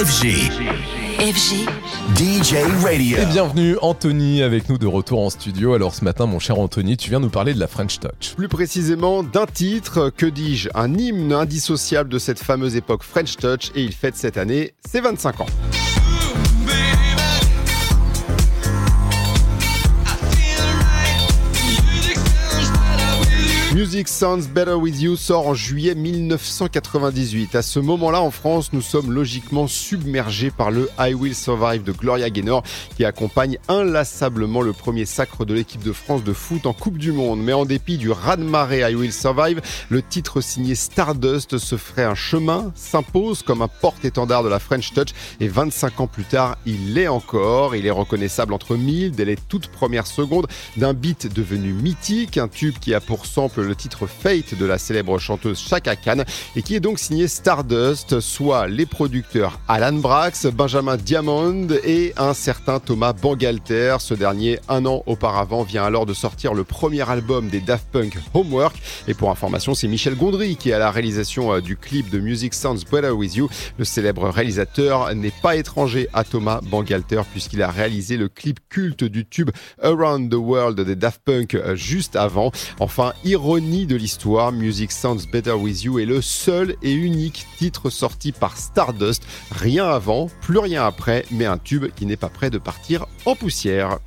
FG. FG. DJ Radio. Et bienvenue Anthony avec nous de retour en studio. Alors ce matin mon cher Anthony, tu viens nous parler de la French Touch. Plus précisément d'un titre, que dis-je, un hymne indissociable de cette fameuse époque French Touch et il fête cette année ses 25 ans. Music Sounds Better With You sort en juillet 1998. À ce moment-là, en France, nous sommes logiquement submergés par le I Will Survive de Gloria Gaynor qui accompagne inlassablement le premier sacre de l'équipe de France de foot en Coupe du Monde. Mais en dépit du raz-de-marée I Will Survive, le titre signé Stardust se ferait un chemin, s'impose comme un porte-étendard de la French Touch et 25 ans plus tard, il l'est encore. Il est reconnaissable entre mille dès les toutes premières secondes d'un beat devenu mythique, un tube qui a pour sample le titre Fate de la célèbre chanteuse Chaka Khan et qui est donc signé Stardust, soit les producteurs Alan Brax, Benjamin Diamond et un certain Thomas Bangalter. Ce dernier, un an auparavant, vient alors de sortir le premier album des Daft Punk Homework. Et pour information, c'est Michel Gondry qui est à la réalisation euh, du clip de Music Sounds Better With You. Le célèbre réalisateur n'est pas étranger à Thomas Bangalter puisqu'il a réalisé le clip culte du tube Around the World des Daft Punk euh, juste avant. Enfin, de l'histoire, Music Sounds Better With You est le seul et unique titre sorti par Stardust. Rien avant, plus rien après, mais un tube qui n'est pas prêt de partir en poussière.